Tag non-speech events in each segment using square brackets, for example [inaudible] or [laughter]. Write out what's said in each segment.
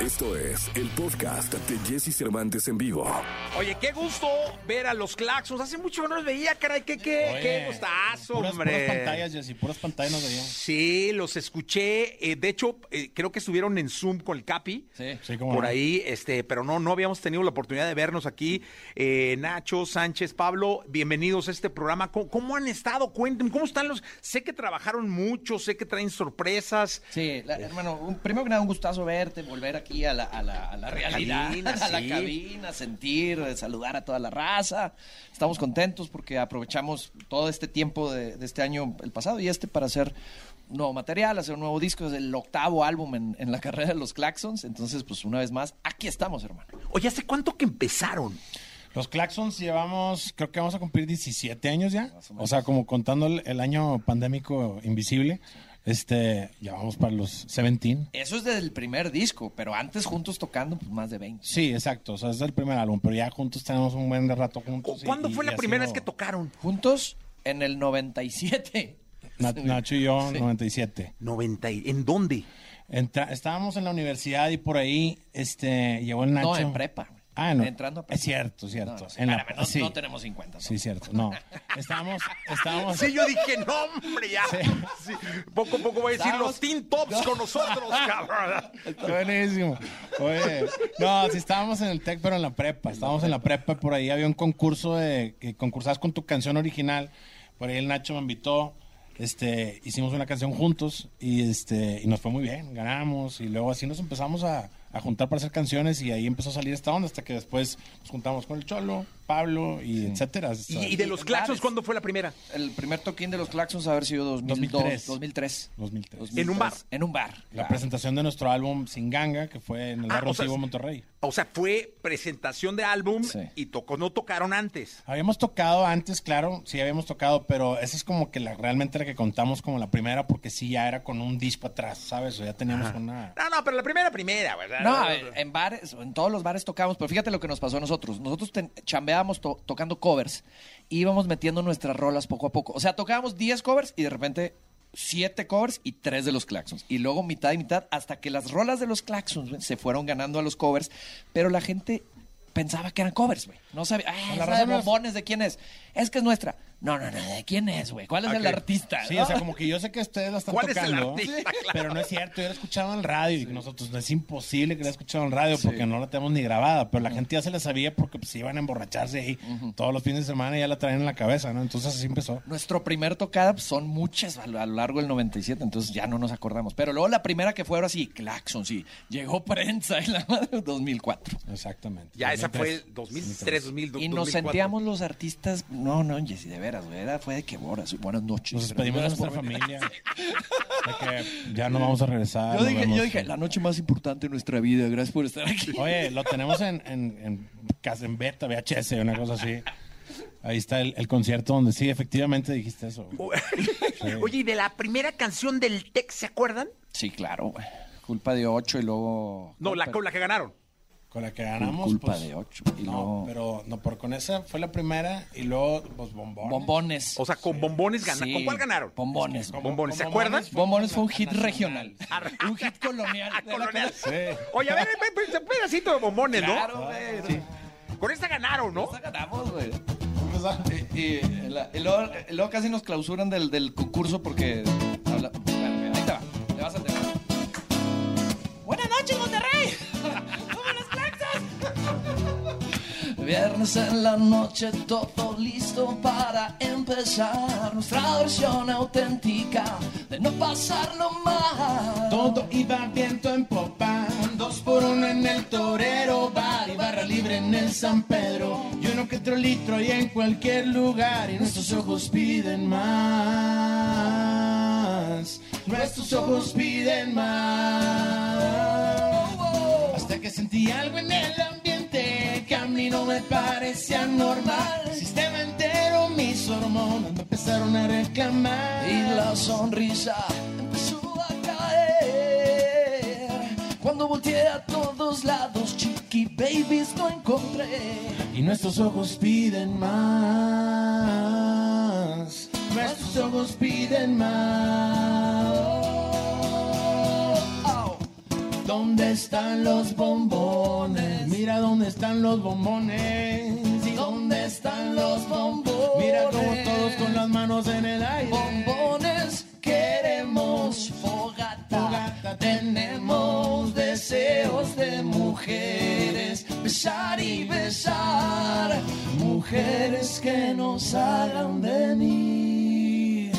Esto es el podcast de Jesse Cervantes en vivo. Oye, qué gusto ver a los Claxons. Hace mucho que no los veía, caray. Qué, qué, Oye, qué gustazo, puras, hombre. Puras pantallas, Jessy, puras pantallas nos veíamos. Sí, los escuché. eh, de hecho, eh, creo que estuvieron en Zoom con el Capi. Sí, sí, cómo Por no. ahí, este, pero no, no habíamos tenido la oportunidad de vernos aquí. Eh, Nacho, Sánchez, Pablo, bienvenidos a este programa. ¿Cómo, cómo han estado? Cuéntenme, ¿cómo están los? Sé que trabajaron mucho, sé que traen sorpresas. Sí, la- hermano, un- primero que nada, un gustazo verte, volver aquí a la, a la, a la realidad, cabina, [laughs] a la sí. cabina, sentir, saludar a toda la raza. Estamos contentos porque aprovechamos todo este tiempo de, de este año, el pasado y este, para hacer nuevo material, hacer un nuevo disco. Es el octavo álbum en, en la [laughs] carrera de los Claxons. Entonces, pues una vez más, aquí estamos, hermano. Oye, ¿hace cuánto que empezaron? Los Claxons llevamos, creo que vamos a cumplir 17 años ya. O sea, como contando el, el año pandémico invisible, este, ya vamos para los 17. Eso es desde el primer disco, pero antes juntos tocando, pues más de 20. Sí, exacto. O sea, es el primer álbum, pero ya juntos tenemos un buen rato ¿Cu- juntos. y- ¿Cuándo y- fue y la primera vez que tocaron? Juntos en el 97. Na- Nacho y yo, Sí. 97. 90. y- ¿En dónde? Entra- estábamos en la universidad y por ahí este, llegó el Nacho. No, en prepa. Ah, no. Entrando a. Es cierto, cierto. No, no, En la- espérame, no, sí. no tenemos 50. ¿no? Sí, cierto. No. Estábamos, estábamos. Sí, yo dije, no, hombre, ya. Sí, Poco a poco voy a decir Estamos- los Teen Tops con nosotros, cabrón. Buenísimo. Oye, no, sí estábamos en el TEC, pero en la prepa. Estábamos en la prepa, por ahí había un concurso de que concursabas con tu canción original. Por ahí el Nacho me invitó. Este, hicimos una canción juntos y este y nos fue muy bien, ganamos y luego así nos empezamos a, a juntar para hacer canciones y ahí empezó a salir esta onda hasta que después nos juntamos con el Cholo, Pablo y etcétera. ¿Y, y de los Claxons bares. cuándo fue la primera? El primer toquín de los Claxons haber sido 2002, 2003. 2003. 2003. En un bar. En un bar. La claro. presentación de nuestro álbum Sin Ganga, que fue en el Ah, Barrio o sea, Antiguo Monterrey. O sea, fue presentación de álbum Sí. y tocó, no tocaron antes. Habíamos tocado antes, claro, sí habíamos tocado, pero esa es como que la, realmente la que contamos como la primera, porque sí ya era con un disco atrás, ¿sabes? O ya teníamos una... No, no, pero la primera, primera, ¿verdad? No, a ver, en bares, en todos los bares tocamos, pero fíjate lo que nos pasó a nosotros. Nosotros ten- to- tocando covers, íbamos metiendo nuestras rolas poco a poco. O sea, tocábamos 10 covers y de repente 7 covers y 3 de los Claxons. Y luego mitad y mitad hasta que las rolas de los Claxons se fueron ganando a los covers, pero la gente pensaba que eran covers, güey. No sabía, ah, La de bombones, ¿de quién es? Es que es nuestra. No, no, no, ¿de quién es, güey? ¿Cuál es el Ok. artista? Sí, no? o sea, como que yo sé que ustedes la están ¿Cuál es el tocando, artista? Claro. pero no es cierto, yo la he escuchado en radio y nosotros no es imposible que la escuchado en radio porque no la tenemos ni grabada, pero la gente ya se la sabía porque pues iban a emborracharse ahí todos los fines de semana y ya la traían en la cabeza, ¿no? Entonces así empezó. Nuestro primer tocada pues, son muchas a lo largo del 97, entonces ya no nos acordamos. Pero luego la primera que fue ahora sí, Claxon, sí. Llegó prensa en la madre [laughs] 2004. Exactamente. Ya, esa fue 2003. 2003, 2002, Y nos 2004. sentíamos los artistas, no, no, Jessy, de veras, güey, era, fue de que horas, buenas noches. Nos despedimos de nuestra familia. [laughs] De que ya no vamos a regresar. Yo dije, yo dije, la noche más importante de nuestra vida, gracias por estar aquí. Oye, lo tenemos en, en, en, casa- en beta, VHS, una cosa así. Ahí está el, el concierto donde sí, efectivamente dijiste eso. [laughs] Oye, ¿y de la primera canción del Tex se acuerdan? Sí, claro, güey. Culpa de ocho y luego... No, la que ganaron. Con la que ganamos. Culpa pues, de ocho. Y No, luego... pero no, por con esa fue la primera y luego, pues, bombones. Bombones. O sea, con bombones ganaron. Sí, ¿Con cuál ganaron? Bombones. Con- Bombones, ¿se con acuerdan? Bombones fue un hit nacional. regional. [laughs] Un hit colonial. [laughs] la Colonial. Sí. Oye, a ver, ve- ve- un pedacito de bombones, ¿no? Claro, güey. Con esta ganaron, ¿no? Esta ganamos, güey. Y, y la- y luego, y luego casi nos clausuran del, del concurso porque... habla- bueno, ahí te va. Te vas a enterar. Buenas noches, Monterrey. Viernes en la noche, todo listo para empezar. Nuestra versión auténtica de no pasarlo mal. Todo iba viento en popa, dos por uno en el torero, bar y barra libre en el San Pedro, y uno que otro litro y en cualquier lugar, y nuestros ojos piden más, nuestros ojos piden más, hasta que sentí algo en el ambiente que a mí no me parecía normal, el sistema entero, mis hormonas me empezaron a reclamar, Y la sonrisa empezó a caer. Cuando volteé a todos lados, chiqui babies no encontré. Y nuestros ojos piden más. Nuestros ojos piden más. Oh, ¿Dónde están los bombones? Mira dónde están los bombones. ¿Y ¿Dónde están los bombones? Mira como todos con las manos en el aire. Bombones queremos fogata. Fogata Tenemos deseos de mujeres, besar y besar. Mujeres que nos hagan venir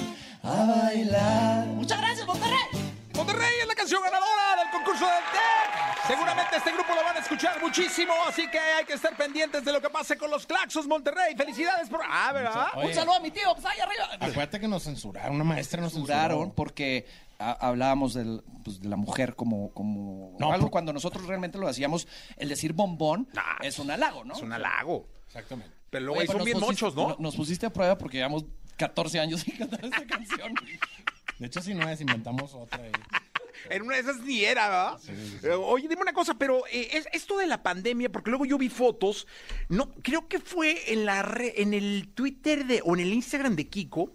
a bailar. Muchas gracias, Monterrey. Monterrey es la canción ganadora del concurso del TEC. Seguramente este grupo lo van a escuchar muchísimo, así que hay que estar pendientes de lo que pase con los Claxos Monterrey. Felicidades por... Ah, ¿verdad? Oye. Un saludo a mi tío, pues ahí arriba. Acuérdate que nos censuraron, una maestra nos censuraron censuró. porque hablábamos del, pues, de la mujer como, como No, algo por- cuando nosotros realmente lo hacíamos, el decir bombón Nah, es un halago, ¿no? Es un halago. Exactamente. Pero luego Oye, ahí pero son bien no- Nos pusiste a prueba porque llevamos 14 años [laughs] sin cantar esta canción. De hecho, si no es, inventamos otra. [laughs] En una de esas ni era, ¿verdad? Eh, Oye, dime una cosa, pero eh, es, esto de la pandemia, porque luego yo vi fotos, no, creo que fue en la re- en el Twitter de, o en el Instagram de Kiko,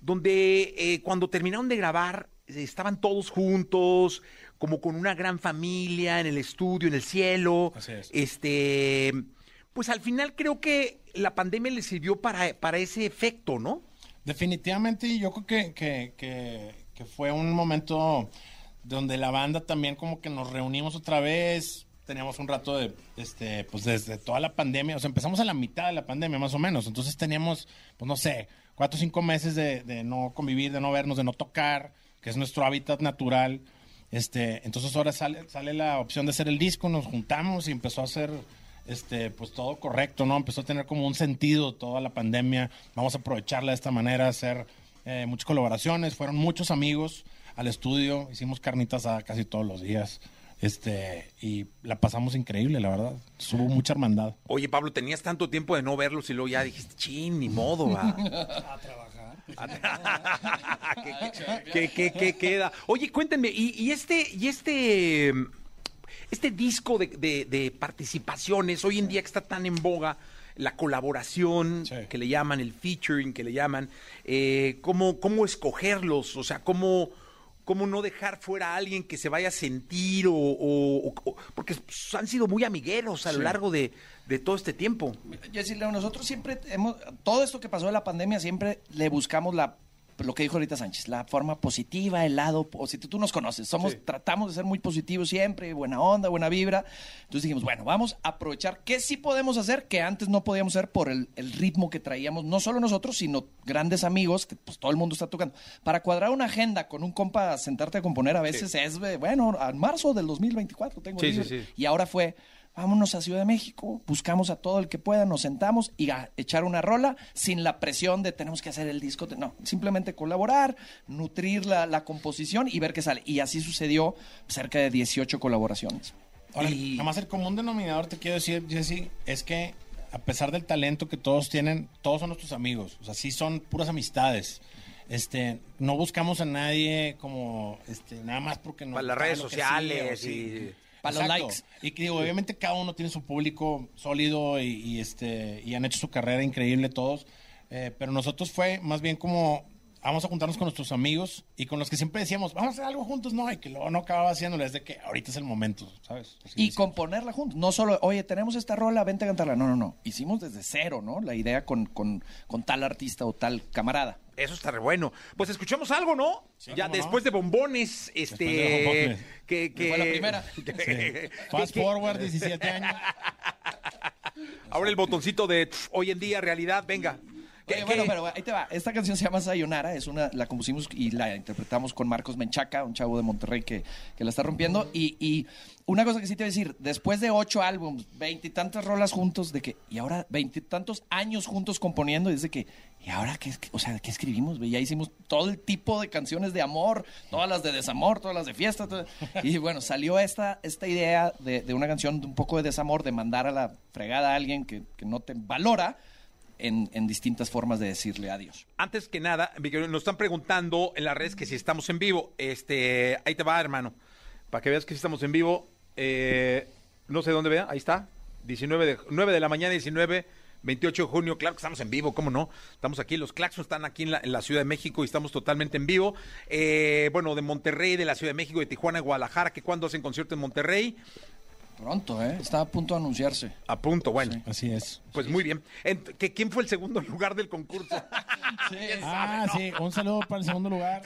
donde eh, cuando terminaron de grabar, estaban todos juntos, como con una gran familia, en el estudio, en el cielo. Así es. Este, pues al final creo que la pandemia le sirvió para, para ese efecto, ¿no? Definitivamente, yo creo que, que, que, fue un momento donde la banda también como que nos reunimos otra vez. Teníamos un rato de, este, pues desde toda la pandemia, o sea, empezamos a la mitad de la pandemia más o menos. Entonces teníamos, pues no sé, cuatro o cinco meses de, de no convivir, de no vernos, de no tocar, que es nuestro hábitat natural. Este, entonces ahora sale, sale la opción de hacer el disco, nos juntamos y empezó a hacer este, pues todo correcto, ¿no? Empezó a tener como un sentido toda la pandemia. Vamos a aprovecharla de esta manera, hacer eh, muchas colaboraciones. Fueron muchos amigos al estudio, hicimos carnitas a casi todos los días. Este, y la pasamos increíble, la verdad. Hubo mucha hermandad. Oye, Pablo, tenías tanto tiempo de no verlos y luego ya dijiste, chin, ni modo, va. [laughs] [laughs] ¿Qué, qué, qué- qué queda? Oye, cuéntenme, y, y este, y este, este disco de, de- de participaciones, hoy en día que está tan en boga, la colaboración, Sí. que le llaman, el featuring, que le llaman, eh, ¿cómo, ¿cómo escogerlos? O sea, ¿cómo, cómo no dejar fuera a alguien que se vaya a sentir o, o- o- porque han sido muy amigueros a lo largo de, de todo este tiempo. Jessy nosotros siempre hemos, todo esto que pasó de la pandemia, siempre le buscamos la, lo que dijo ahorita Sánchez, la forma positiva, el lado positivo. Tú nos conoces, somos, Sí. tratamos de ser muy positivos siempre, buena onda, buena vibra. Entonces dijimos, bueno, vamos a aprovechar qué sí podemos hacer que antes no podíamos hacer por el, el ritmo que traíamos, no solo nosotros, sino grandes amigos, que pues todo el mundo está tocando. Para cuadrar una agenda con un compa, sentarte a componer a veces es, eh, bueno, a marzo del 2024 tengo Sí, sí, libre. sí. Y ahora fue, vámonos a Ciudad de México, buscamos a todo el que pueda, nos sentamos y a echar una rola sin la presión de tenemos que hacer el disco. No, simplemente colaborar, nutrir la, la composición y ver qué sale. Y así sucedió cerca de 18 colaboraciones. Ahora, Y- nada más el común denominador, te quiero decir, Jesse, es que a pesar del talento que todos tienen, todos son nuestros amigos. O sea, sí son puras amistades. Este, no buscamos a nadie como, este, nada más porque no. Para las redes sociales y- Para los likes. Y que digo, obviamente cada uno tiene su público sólido y, y, este, y han hecho su carrera increíble todos. Eh, pero nosotros fue más bien como vamos a juntarnos con nuestros amigos y con los que siempre decíamos, vamos a hacer algo juntos, no, y que luego no acababa haciéndolo, es de que ahorita es el momento, ¿sabes? Así Y componerla juntos. No solo, oye, tenemos esta rola, vente a cantarla. No, no, no. Hicimos desde cero, ¿no? La idea con, con, con tal artista o tal camarada. Eso está re bueno. Pues escuchamos algo, ¿no? ya no. después de bombones, este. Después de bombones. Que, que- Fue la primera. [laughs] que- Fast forward, 17 años. Ahora el botoncito de hoy en día, realidad, venga. Oye, ¿Qué- bueno, pero ahí te va. Esta canción se llama Sayonara, es una, la compusimos y la interpretamos con Marcos Menchaca, un chavo de Monterrey que, que la está rompiendo. Y, y una cosa que sí te voy a decir, después de ocho álbumes, veintitantas rolas juntos, de que, y ahora veintitantos años juntos componiendo, y es de que, ¿y ahora qué, o sea, qué escribimos? Ya hicimos todo el tipo de canciones de amor, todas las de desamor, todas las de fiesta. y bueno, salió esta, esta idea de, de una canción de un poco de desamor, de mandar a la fregada a alguien que, que no te valora. En, distintas formas de decirle adiós. Antes que nada, nos están preguntando en las redes que si estamos en vivo. Este, ahí te va, hermano. Para que veas que si estamos en vivo. Eh, no sé dónde vea, ahí está. 19 de, 9 de la mañana, 19 28 de junio, claro que estamos en vivo, ¿cómo no? Estamos aquí, los Claxons están aquí en la, en la Ciudad de México y estamos totalmente en vivo. Eh, bueno, de Monterrey, de la Ciudad de México, de Tijuana, de Guadalajara, que cuando hacen concierto en Monterrey, Pronto, ¿eh? Está a punto de anunciarse. a punto, bueno. Así es. Pues muy bien. ¿que ¿Quién fue el segundo lugar del concurso? [laughs] ¿Quién Ah, sí, un saludo para el segundo lugar.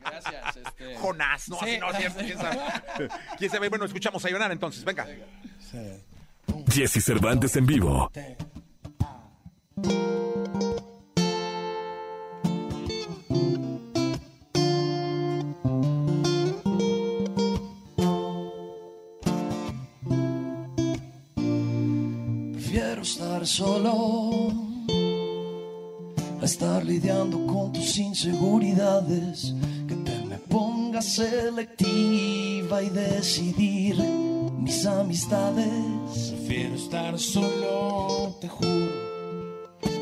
Gracias. Este... Jonás, no, Sí. así no cierto, quién sabe. [laughs] ¿Quién sabe? Bueno, escuchamos a Iván entonces, venga. Sí. Jesse Cervantes en vivo. Prefiero estar solo a estar lidiando con tus inseguridades. Que te me pongas selectiva y decidir mis amistades. Prefiero estar solo, te juro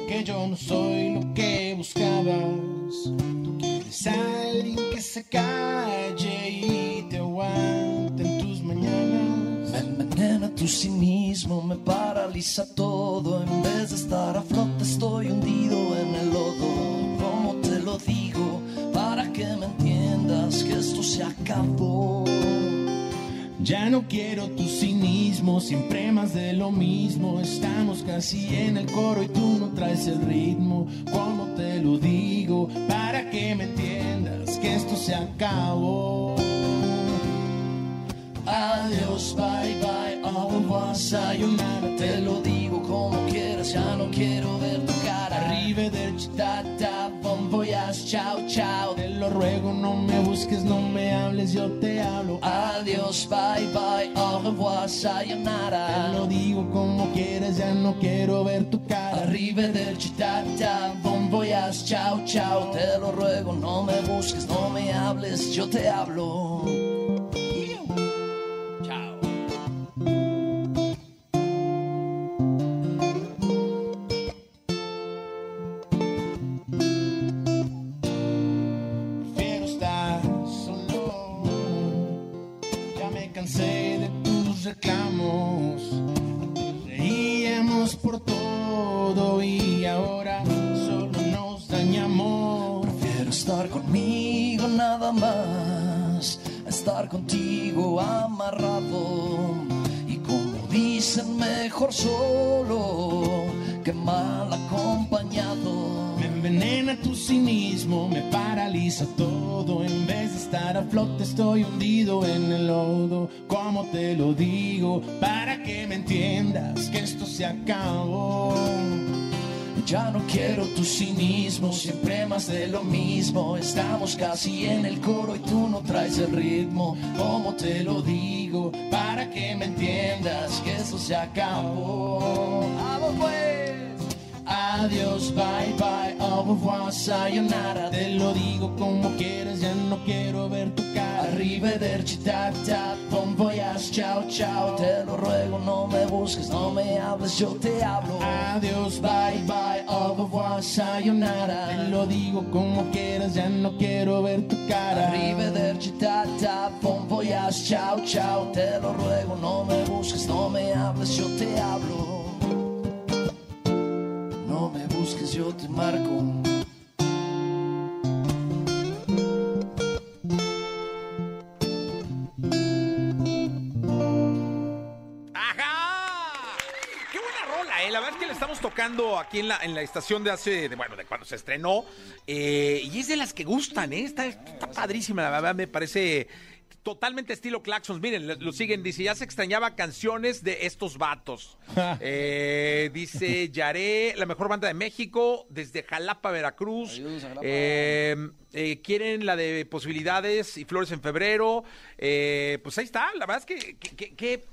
que yo no soy lo que buscabas. Tú quieres a alguien que se calle y te aguante envenena tu cinismo, me paraliza todo. En vez de estar a flote, estoy hundido en el lodo. ¿Cómo te lo digo? Para que me entiendas que esto se acabó. Ya no quiero tu cinismo, siempre más de lo mismo. Estamos casi en el coro y tú no traes el ritmo. ¿Cómo te lo digo? Para que me entiendas que esto se acabó. Adiós, bye bye, au revoir, sayonara. Te lo digo como quieras, ya no quiero ver tu cara. Arrivederci, Ta ta, bon chao chao. te lo ruego, no me busques, no me hables, yo te hablo. Adiós, bye bye, au revoir, Te sayonara. lo digo como quieras, ya no quiero ver tu cara. Arrivederci, ta ta, bon chao chao. Te lo ruego, no me busques, no me hables, yo te hablo. Paraliza todo. En vez de estar a flote, estoy hundido en el lodo. ¿Cómo te lo digo? Para que me entiendas que esto se acabó. Ya no quiero tu cinismo, siempre más de lo mismo. Estamos casi en el coro y tú no traes el ritmo. ¿Cómo te lo digo? Para que me entiendas que esto se acabó. ¡Vamos pues! Adiós, bye bye, au revoir, sayonara. Te lo digo como quieras, ya no quiero ver tu cara. Arrivederci, ta ta, bon voyage, chao chao. Te lo ruego, no me busques, no me hables, yo te hablo. Adiós, Bye bye, au revoir, sayonara. Te lo digo como quieras, ya no quiero ver tu cara. Arrivederci, ta ta, bon voyage, chao chao. Te lo ruego, no me busques, no me hables, yo te hablo. No me busques, yo te marco. ¡Ajá! ¡Qué buena rola, eh! La verdad es que la estamos tocando aquí en la, en la estación de hace, bueno, de cuando se estrenó. eh, y es de las que gustan, ¿eh? Está padrísima, la verdad, me parece totalmente estilo Claxons. Miren, lo, lo siguen, dice, ya se extrañaba canciones de estos vatos. [laughs] Eh, dice, Yaré, la mejor banda de México, desde Jalapa, Veracruz. Jalapa. Eh, eh, quieren la de posibilidades y flores en febrero. Eh, pues ahí está, la verdad es que, que- que- que-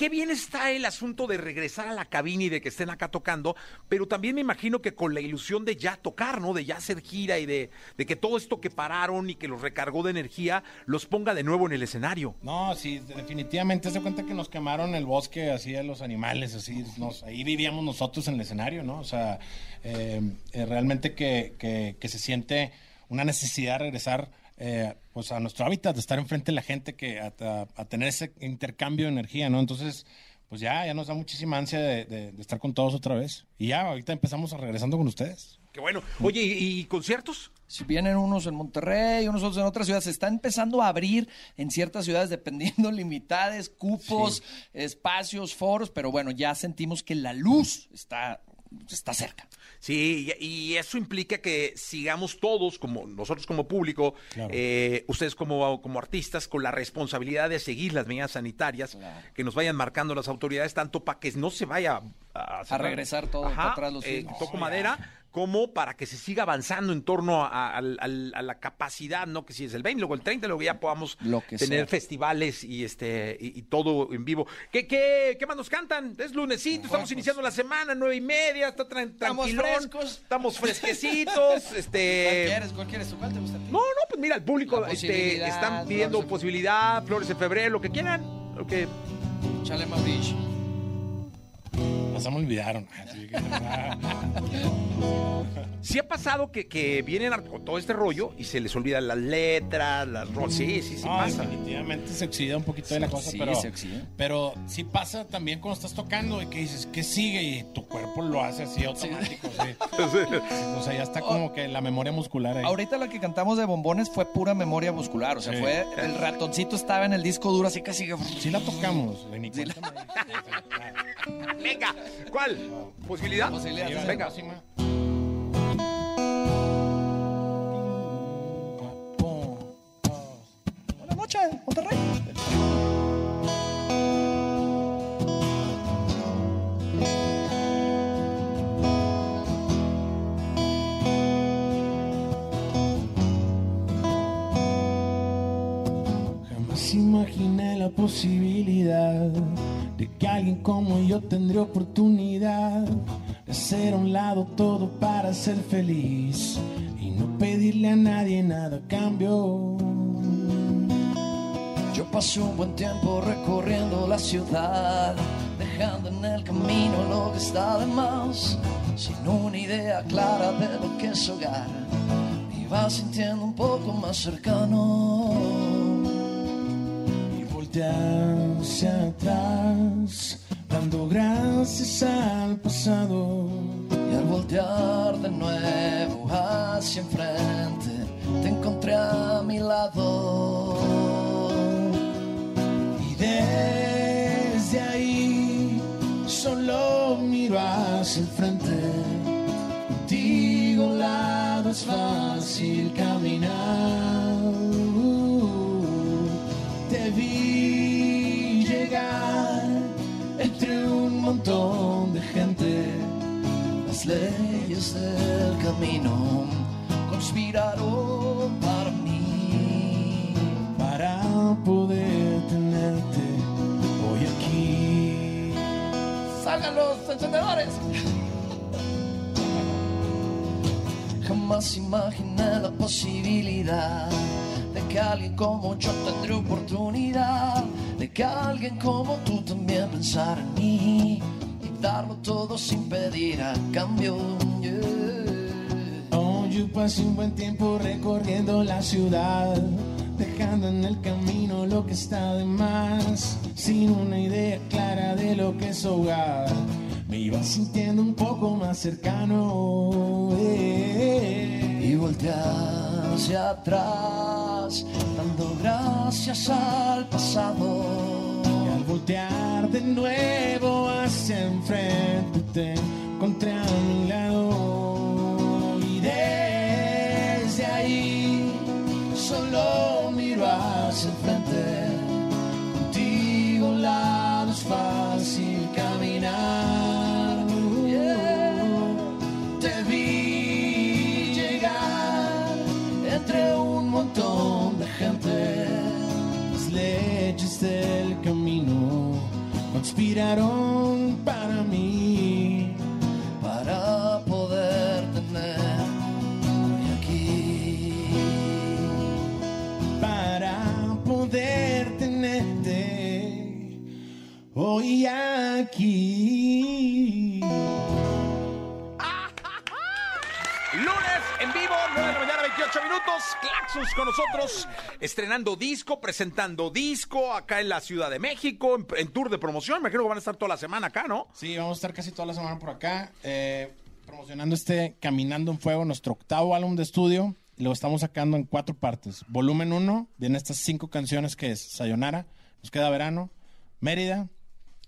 qué bien está el asunto de regresar a la cabina y de que estén acá tocando, pero también me imagino que con la ilusión de ya tocar, ¿no? De ya hacer gira y de, de que todo esto que pararon y que los recargó de energía los ponga de nuevo en el escenario. No, sí, definitivamente se cuenta que nos quemaron el bosque, así a los animales, así, nos, ahí vivíamos nosotros en el escenario, ¿no? O sea, eh, eh, realmente que, que- que se siente una necesidad de regresar eh, pues a nuestro hábitat, de estar enfrente de la gente, que a, a- a tener ese intercambio de energía, ¿no? Entonces, pues ya, ya nos da muchísima ansia de, de- de estar con todos otra vez. Y ya, ahorita empezamos a regresando con ustedes. Qué bueno. Oye, ¿y, y conciertos? Si vienen unos en Monterrey, unos otros en otras ciudades, se está empezando a abrir en ciertas ciudades dependiendo [laughs] limitades, cupos, espacios, foros, pero bueno, ya sentimos que la luz está, está cerca. Sí, y, eso implica que sigamos todos, como nosotros como público, Claro. eh, ustedes como, como artistas, con la responsabilidad de seguir las medidas sanitarias Claro. que nos vayan marcando las autoridades, tanto para que no se vaya a, cerrar. regresar todo para atrás los eh, toco madera, como para que se siga avanzando en torno a, la capacidad, ¿no? Que si es el 20, luego el 30, luego ya podamos Lo que tener sea. festivales y este y, y todo en vivo. ¿Qué, qué, ¿Qué más nos cantan? Es lunesito, estamos iniciando la semana, nueve y media, está tran- Estamos frescos. estamos [laughs] fresquecitos, ¿Cuál este... quieres? ¿Cuál quieres? ¿Cuál te gusta a ti? No, no, pues mira, el público este, están pidiendo posibilidad, flores en febrero, lo que quieran, lo que Chale Mauricio. Nos me olvidaron. Así que, Sí ha pasado que, que vienen a- con todo este rollo y se les olvidan las letras, las ro- Sí, sí, sí no, pasa. definitivamente se oxida un poquito de la cosa, Sí, pero, se oxida. pero sí pasa también cuando estás tocando y que dices, ¿qué sigue? Y tu cuerpo lo hace así automático. sí. [laughs] O sea, ya está como que la memoria muscular ahí. Ahorita la que cantamos de bombones fue pura memoria muscular, o sea, Sí. fue el ratoncito estaba en el disco duro así casi que Sí la tocamos, Lenny, cuéntame. [laughs] Venga, ¿cuál? ¿Posibilidad? Posibilidad, Venga. Buenas noches, Monterrey. Jamás imaginé la posibilidad de que alguien como yo tendría oportunidad de hacer a un lado todo para ser feliz y no pedirle a nadie nada a cambio. Yo pasé un buen tiempo recorriendo la ciudad, dejando en el camino lo que está de más, sin una idea clara de lo que es hogar. Me iba sintiendo un poco más cercano voltear hacia atrás, dando gracias al pasado. Y al voltear de nuevo hacia enfrente, te encontré a mi lado. Y desde ahí solo miro hacia el frente. Contigo lado es fácil caminar. Un montón de gente. Las leyes del camino conspiraron para mí. Para poder tenerte hoy aquí. ¡Salgan los encendedores! Jamás imaginé la posibilidad de que alguien como yo tendría oportunidad, que alguien como tú también pensara en mí y darlo todo sin pedir a cambio. yeah. Oh, yo pasé un buen tiempo recorriendo la ciudad, dejando en el camino lo que está de más, sin una idea clara de lo que es hogar. Me iba sintiendo un poco más cercano y volteé hacia atrás, gracias al pasado. Y al voltear de nuevo hacia enfrente te encontré a mi lado y desde ahí solo miro hacia el frente contigo a un lado conspiraron para mí para poder tener aquí para poder tenerte hoy aquí. minutos, Claxus con nosotros, estrenando disco, presentando disco acá en la Ciudad de México, en, tour de promoción. Me imagino que van a estar toda la semana acá, ¿no? Sí, vamos a estar casi toda la semana por acá, eh, promocionando este Caminando en Fuego, nuestro octavo álbum de estudio. Lo estamos sacando en cuatro partes. Volumen 1, vienen estas cinco canciones que es Sayonara, Nos Queda Verano, Mérida,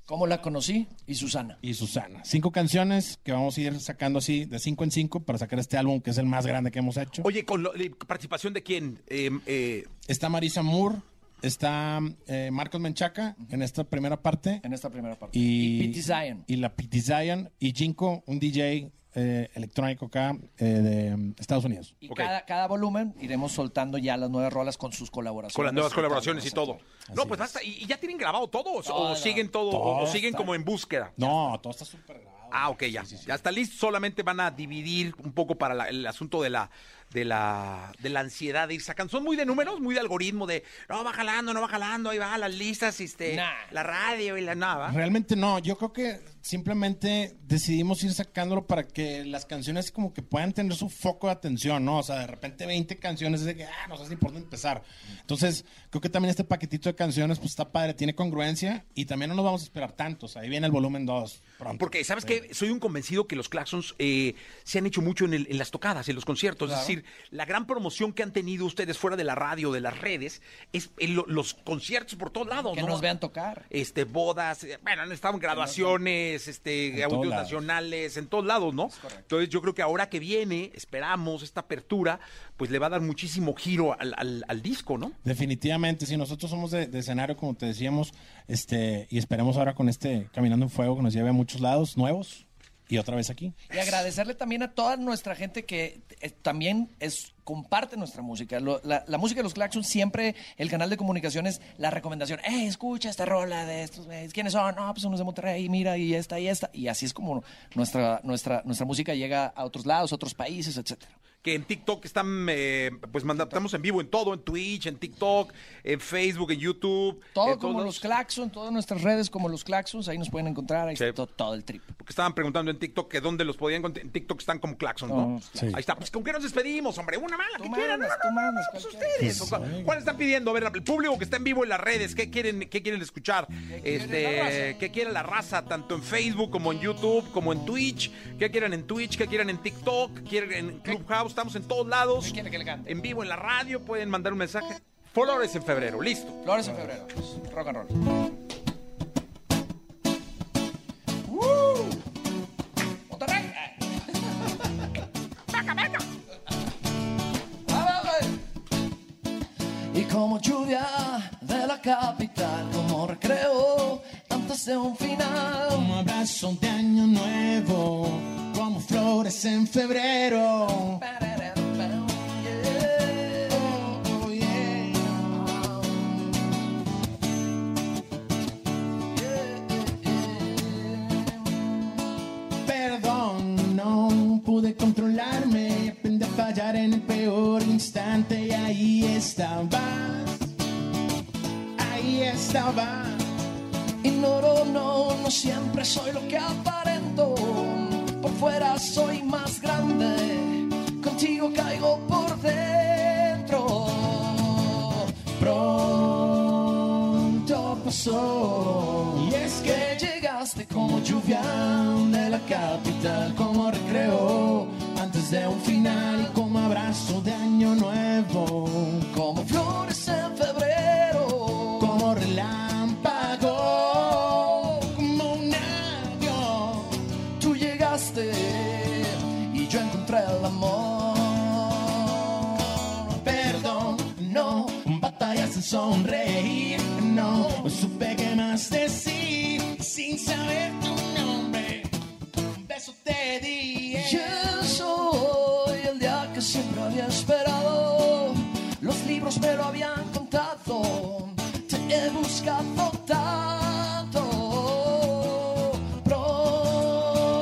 ¿Cómo la conocí? Y Susana. y Susana. Cinco canciones que vamos a ir sacando así de cinco en cinco para sacar este álbum que es el más grande que hemos hecho. Oye, ¿con lo- eh, participación de quién? Eh, eh, Está Marisa Moore, está eh, Marcos Menchaca en esta primera parte. En esta primera parte. Y, Pete Zion. Y la Pete Zion y Jinko, un DJ eh, electrónico acá eh, de um, Estados Unidos. Y cada, cada volumen iremos soltando ya las nueve rolas con sus colaboraciones. con las nuevas colaboraciones y todo. Así No, pues es. basta. ¿Y, y ya tienen grabado todo? ¿O, siguen todo? o- siguen está- como en búsqueda? No, todo está súper grabado. Ah, ok, ya. Ya está listo. Solamente van a dividir un poco para la- el asunto de la, de la, de la ansiedad de ir sacando. Son muy de números, muy de algoritmo, de no va jalando, no va jalando, ahí va, las listas, este, Nah. la radio y la nada. Realmente no, yo creo que simplemente decidimos ir sacándolo para que las canciones como que puedan tener su foco de atención, ¿no? O sea, de repente 20 canciones es de que, ah, no sé ni por dónde empezar. Entonces, creo que también este paquetito de canciones pues está padre, tiene congruencia y también no nos vamos a esperar tantos. Ahí viene el volumen 2 pronto. Porque, ¿sabes qué? Soy un convencido que los claxons eh, se han hecho mucho en, el- en las tocadas, en los conciertos. Es decir, la gran promoción que han tenido ustedes fuera de la radio, de las redes, es en lo- los conciertos por todos lados. Que ¿no? nos vean tocar. este, bodas, eh, bueno, han estado en graduaciones, este, En audios nacionales, en todos lados, ¿no? Entonces yo creo que ahora que viene, esperamos esta apertura, pues le va a dar muchísimo giro al, al- al disco, ¿no? Definitivamente, sí, nosotros somos de, de escenario, como te decíamos, este, y esperemos ahora con este Caminando en Fuego que nos lleve a muchos lados nuevos y otra vez aquí. Y agradecerle también a toda nuestra gente que eh, también es comparte nuestra música. Lo- la, la música de los Claxons siempre, el canal de comunicaciones, la recomendación, eh, escucha esta rola de estos güeyes. ¿Quiénes son? No, pues unos de Monterrey, mira, y esta y esta. Y así es como nuestra, nuestra, nuestra música llega a otros lados, a otros países, etcétera. Que en TikTok están, eh, pues manda- estamos en vivo en todo, en Twitch, en TikTok, en Facebook, en YouTube. Todo en como todos los lados. Claxons, todas nuestras redes como los Claxons, ahí nos pueden encontrar, ahí Sí. está todo, todo el trip. Porque estaban preguntando en TikTok que dónde los podían encontrar. En TikTok están como claxons, ¿no? No, sí. Ahí está. Pues con qué nos despedimos, hombre. Una mala, Tú que quieran. No, no, no, mandas, pues ustedes. Cuál- ¿Cuál están pidiendo? A ver, el público que está en vivo en las redes, ¿qué quieren, qué quieren escuchar? Este, ¿qué quiere la raza? Tanto en Facebook como en YouTube, como en Twitch. ¿Qué quieren en Twitch? ¿Qué quieren en TikTok? ¿Quieren en Clubhouse? Estamos en todos lados. ¿Qué quiere que le cante? En vivo en la radio, pueden mandar un mensaje. Flores en febrero, listo. Flores en febrero. Rock and roll. Como lluvia de la capital, como recreo antes de un final. Como abrazo de año nuevo, como flores en febrero. Oh. Perdón, no pude controlarme, aprendí a fallar en el peor instante ahí estabas, ahí estabas. Ignoro, no, no siempre soy lo que aparento. Por fuera soy más grande, contigo caigo por dentro. Pronto pasó, y es que llegaste como lluvia de la capital, de un final y como abrazo de año nuevo, como flores en febrero, como relámpago, como un avión. Tú llegaste y yo encontré el amor. Perdón, no, batallas en sonreír, no, supe que más decir sin saber me lo habían contado. Te he buscado tanto. Pronto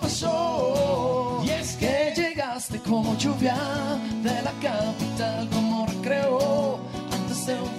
pasó. Y es que llegaste como lluvia de la capital, como recreo antes de un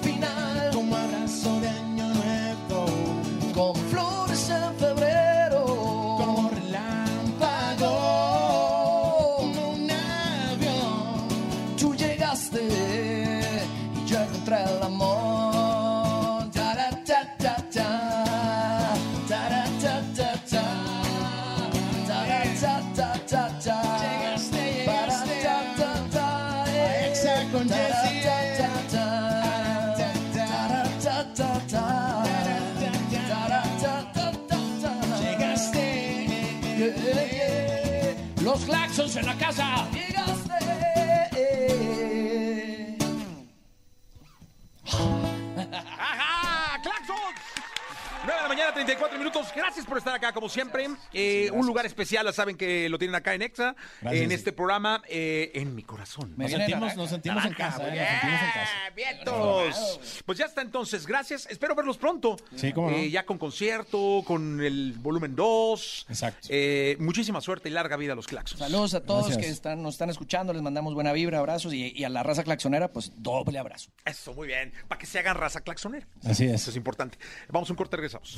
Los claxons en la casa. Mañana, 34 minutos. Gracias por estar acá, como siempre. Eh, un lugar especial, ya saben que lo tienen acá en Exa, Gracias. en este programa, eh, en mi corazón. Nos sentimos, nos sentimos en casa, eh, nos sentimos en casa. Vientos. Pues ya está entonces, gracias. Espero verlos pronto. Sí, cómo no. Eh, ya con concierto, con el volumen 2. Exacto. Muchísima suerte y larga vida a los Claxons. Saludos a todos Gracias. que están, nos están escuchando, les mandamos buena vibra, abrazos y, y a la raza claxonera, pues doble abrazo. Eso, muy bien. Para que se hagan raza claxonera. Así es. Eso es importante. Vamos a un corte, regresamos.